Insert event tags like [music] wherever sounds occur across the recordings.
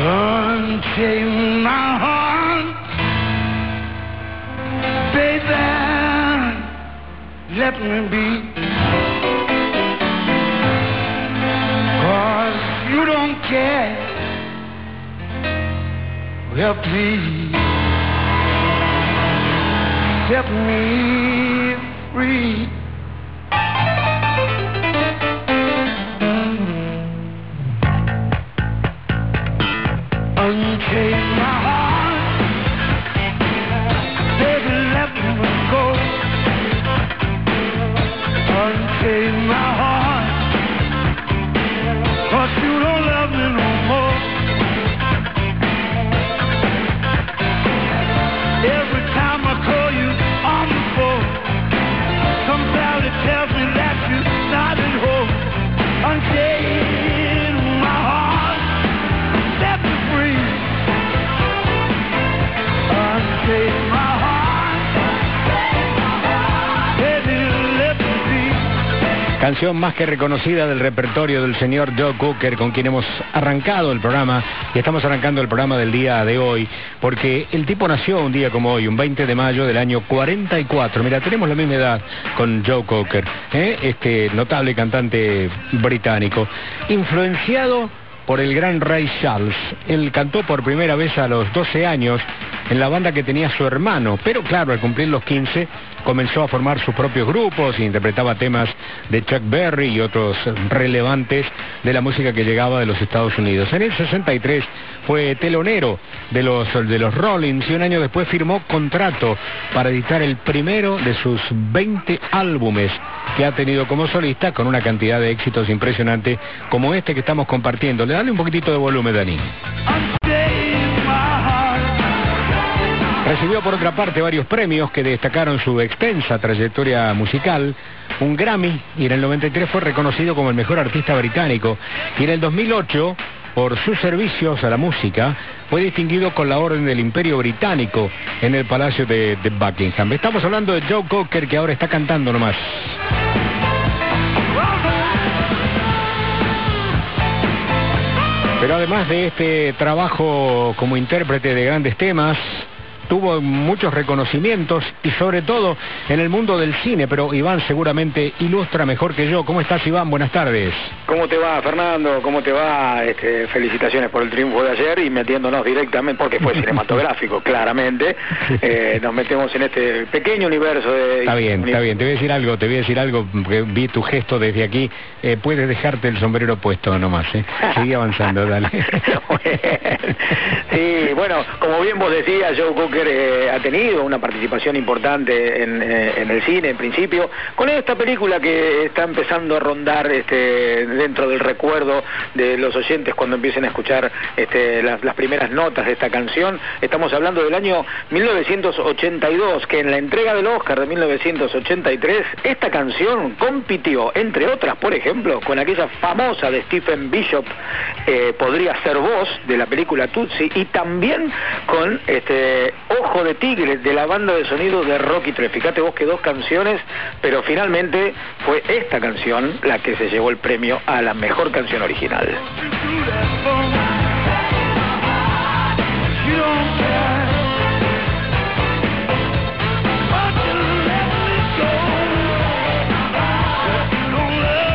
Unchain my heart, baby, let me be. You don't care. Well, please set me free. Canción más que reconocida del repertorio del señor Joe Cooker, con quien hemos arrancado el programa, y estamos arrancando el programa del día de hoy, porque el tipo nació un día como hoy, un 20 de mayo del año 44. Mira, tenemos la misma edad con Joe Cocker, ¿eh? este notable cantante británico, influenciado por el gran Ray Charles. Él cantó por primera vez a los 12 años en la banda que tenía su hermano, pero claro, al cumplir los 15 comenzó a formar sus propios grupos e interpretaba temas de Chuck Berry y otros relevantes de la música que llegaba de los Estados Unidos. En el 63 fue telonero de los, de los Rollins y un año después firmó contrato para editar el primero de sus 20 álbumes que ha tenido como solista con una cantidad de éxitos impresionante como este que estamos compartiendo. Le dale un poquitito de volumen, Dani. Recibió por otra parte varios premios que destacaron su extensa trayectoria musical, un Grammy y en el 93 fue reconocido como el mejor artista británico y en el 2008 por sus servicios a la música fue distinguido con la Orden del Imperio Británico en el Palacio de, de Buckingham. Estamos hablando de Joe Cocker que ahora está cantando nomás. Pero además de este trabajo como intérprete de grandes temas, tuvo muchos reconocimientos y sobre todo en el mundo del cine, pero Iván seguramente ilustra mejor que yo. ¿Cómo estás Iván? Buenas tardes. ¿Cómo te va, Fernando? ¿Cómo te va? Este, felicitaciones por el triunfo de ayer y metiéndonos directamente, porque fue [laughs] cinematográfico, claramente. Eh, nos metemos en este pequeño universo de... Está bien, está bien. Te voy a decir algo, te voy a decir algo, porque vi tu gesto desde aquí. Eh, puedes dejarte el sombrero puesto nomás, ¿eh? Sigue avanzando, dale. [laughs] sí, bueno, como bien vos decías, Joe Eh, ha tenido una participación importante en, eh, en el cine, en principio, con esta película que está empezando a rondar este, dentro del recuerdo de los oyentes cuando empiecen a escuchar este, las, primeras notas de esta canción. Estamos hablando del año 1982, que en la entrega del Oscar de 1983, esta canción compitió, entre otras, por ejemplo, con aquella famosa de Stephen Bishop, eh, Podría ser voz, de la película Tutsi, y también con este Ojo de Tigre, de la banda de sonido de Rocky 3. Fíjate vos que dos canciones, pero finalmente fue esta canción la que se llevó el premio a la mejor canción original.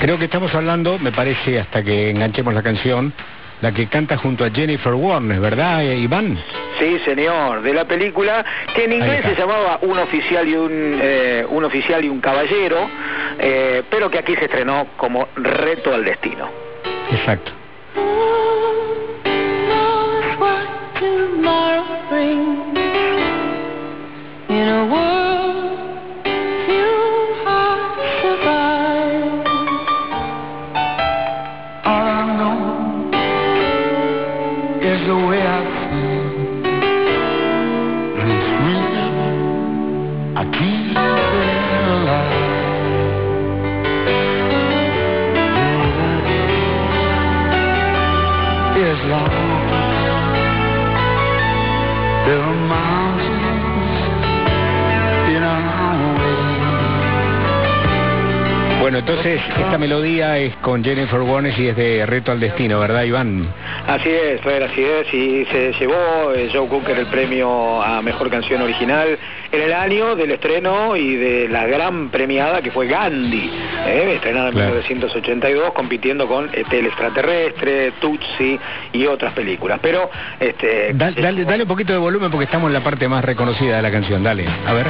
Creo que estamos hablando, me parece, hasta que enganchemos la canción, la que canta junto a Jennifer Warnes, ¿verdad, eh, Iván? Sí, señor, de la película que en inglés se llamaba Un oficial y un, eh, un oficial y un caballero, eh, pero que aquí se estrenó como Reto al destino. Exacto. In a world Bueno, entonces esta melodía es con Jennifer Warnes y es de Reto al Destino, ¿verdad, Iván? Así es, Fer, así es, y se llevó eh, Joe Cooker el premio a Mejor Canción Original en el año del estreno y de la gran premiada que fue Gandhi, eh, estrenada en Claro. 1982, compitiendo con ET el extraterrestre, Tutsi y otras películas. Pero, este... Da- dale, llevó- dale un poquito de volumen porque estamos en la parte más reconocida de la canción. Dale, a ver.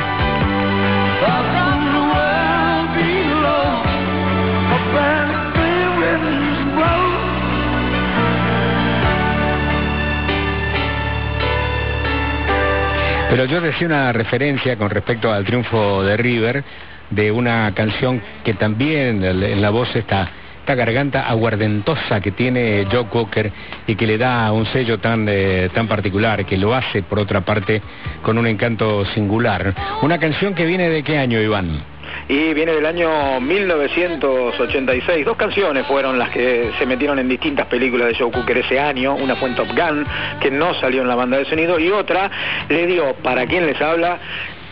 Pero yo decía una referencia con respecto al triunfo de River de una canción que también en la voz está esta garganta aguardentosa que tiene Joe Cocker y que le da un sello tan eh, tan particular que lo hace por otra parte con un encanto singular. Una canción que viene de qué año, Iván? Y viene del año 1986. Dos canciones fueron las que se metieron en distintas películas de Joe Cooker ese año. Una fue en Top Gun, que no salió en la banda de sonido, y otra le dio, para quien les habla,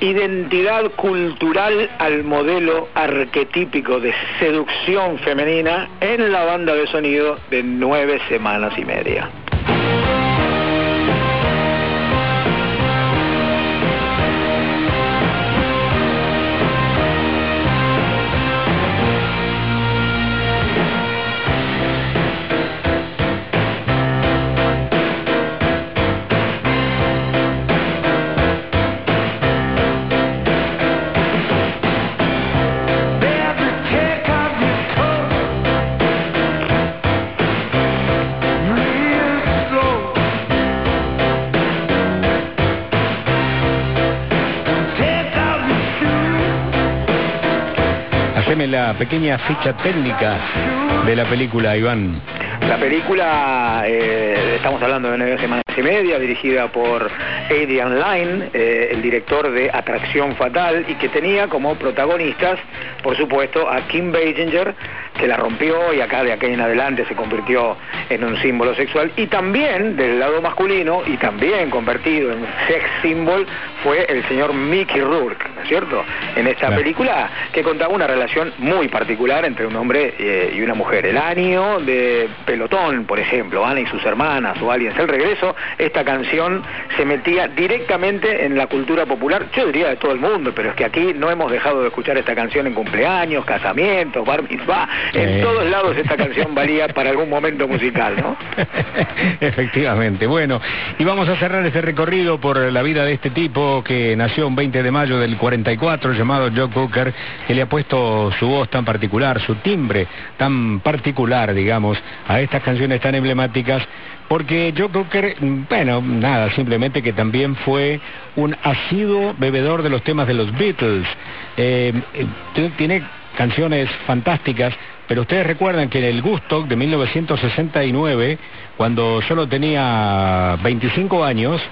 identidad cultural al modelo arquetípico de seducción femenina en la banda de sonido de nueve semanas y media. Pequeña ficha técnica de la película, Iván. La película, eh, estamos hablando de nueve semanas y media, dirigida por Adrian Lyne, eh, el director de Atracción Fatal, y que tenía como protagonistas, por supuesto, a Kim Basinger, que la rompió y acá de aquí en adelante se convirtió en un símbolo sexual, y también del lado masculino, y también convertido en sex symbol, fue el señor Mickey Rourke, ¿no es cierto? En esta Claro. película que contaba una relación muy particular entre un hombre eh, y una mujer. El año de Pelotón, por ejemplo, Ana y sus hermanas o Aliens, el regreso, esta canción se metía directamente en la cultura popular, yo diría de todo el mundo, pero es que aquí no hemos dejado de escuchar esta canción en cumpleaños, casamientos, bar mitzvah, Sí. en todos lados esta canción valía para algún momento musical, ¿no? [laughs] Efectivamente. Bueno, y vamos a cerrar este recorrido por la vida de este tipo que nació un 20 de mayo del 44, llamado Joe Cooker, que le ha puesto su voz tan particular, su timbre tan particular, digamos, a estas canciones tan emblemáticas. Porque Joe Cooker, bueno, nada, simplemente que también fue un asiduo bebedor de los temas de los Beatles. Eh, eh, tiene canciones fantásticas, pero ustedes recuerdan que en el Gusto de 1969, cuando solo tenía 25 años,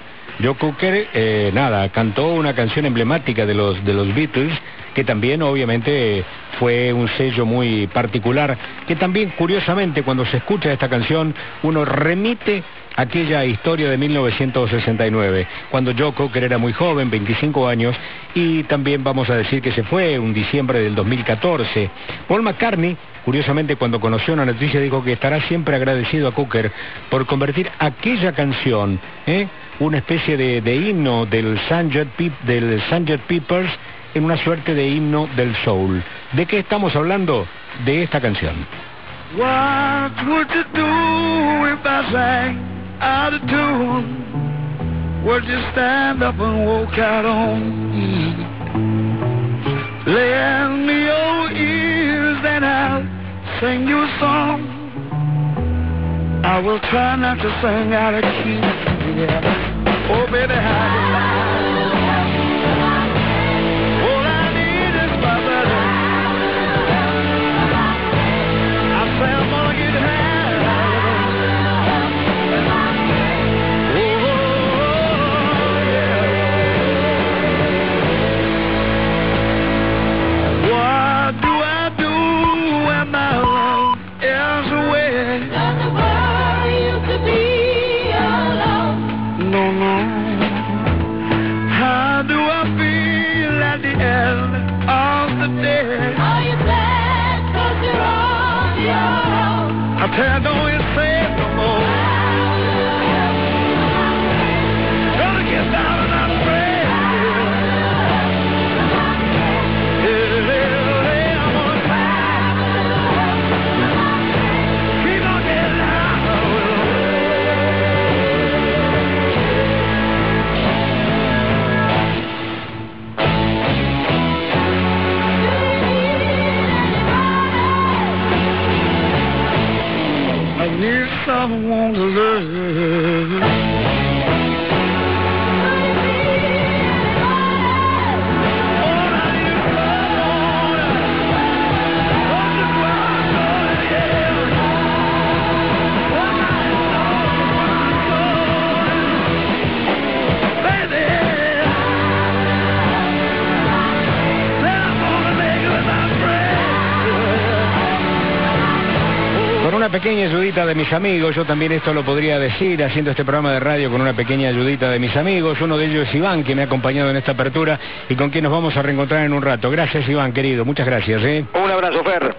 Joe Cooker, eh, nada, cantó una canción emblemática de los, de los Beatles, que también obviamente fue un sello muy particular, que también curiosamente cuando se escucha esta canción uno remite aquella historia de 1969, cuando Joe Cocker era muy joven, 25 años, y también vamos a decir que se fue un diciembre del 2014. Paul McCartney, curiosamente cuando conoció una noticia, dijo que estará siempre agradecido a Cooker por convertir aquella canción, ¿eh? una especie de, de himno del Sgt. Peppers, en una suerte de himno del soul. ¿De qué estamos hablando? De esta canción. What would you do if I out of tune? Sing you a song. I will try not to sing out of key. Yeah. Oh, baby, how now. if want to live. Pequeña ayudita de mis amigos, yo también esto lo podría decir haciendo este programa de radio con una pequeña ayudita de mis amigos. Uno de ellos es Iván, que me ha acompañado en esta apertura y con quien nos vamos a reencontrar en un rato. Gracias Iván, querido. Muchas gracias. ¿eh? Un abrazo, Fer.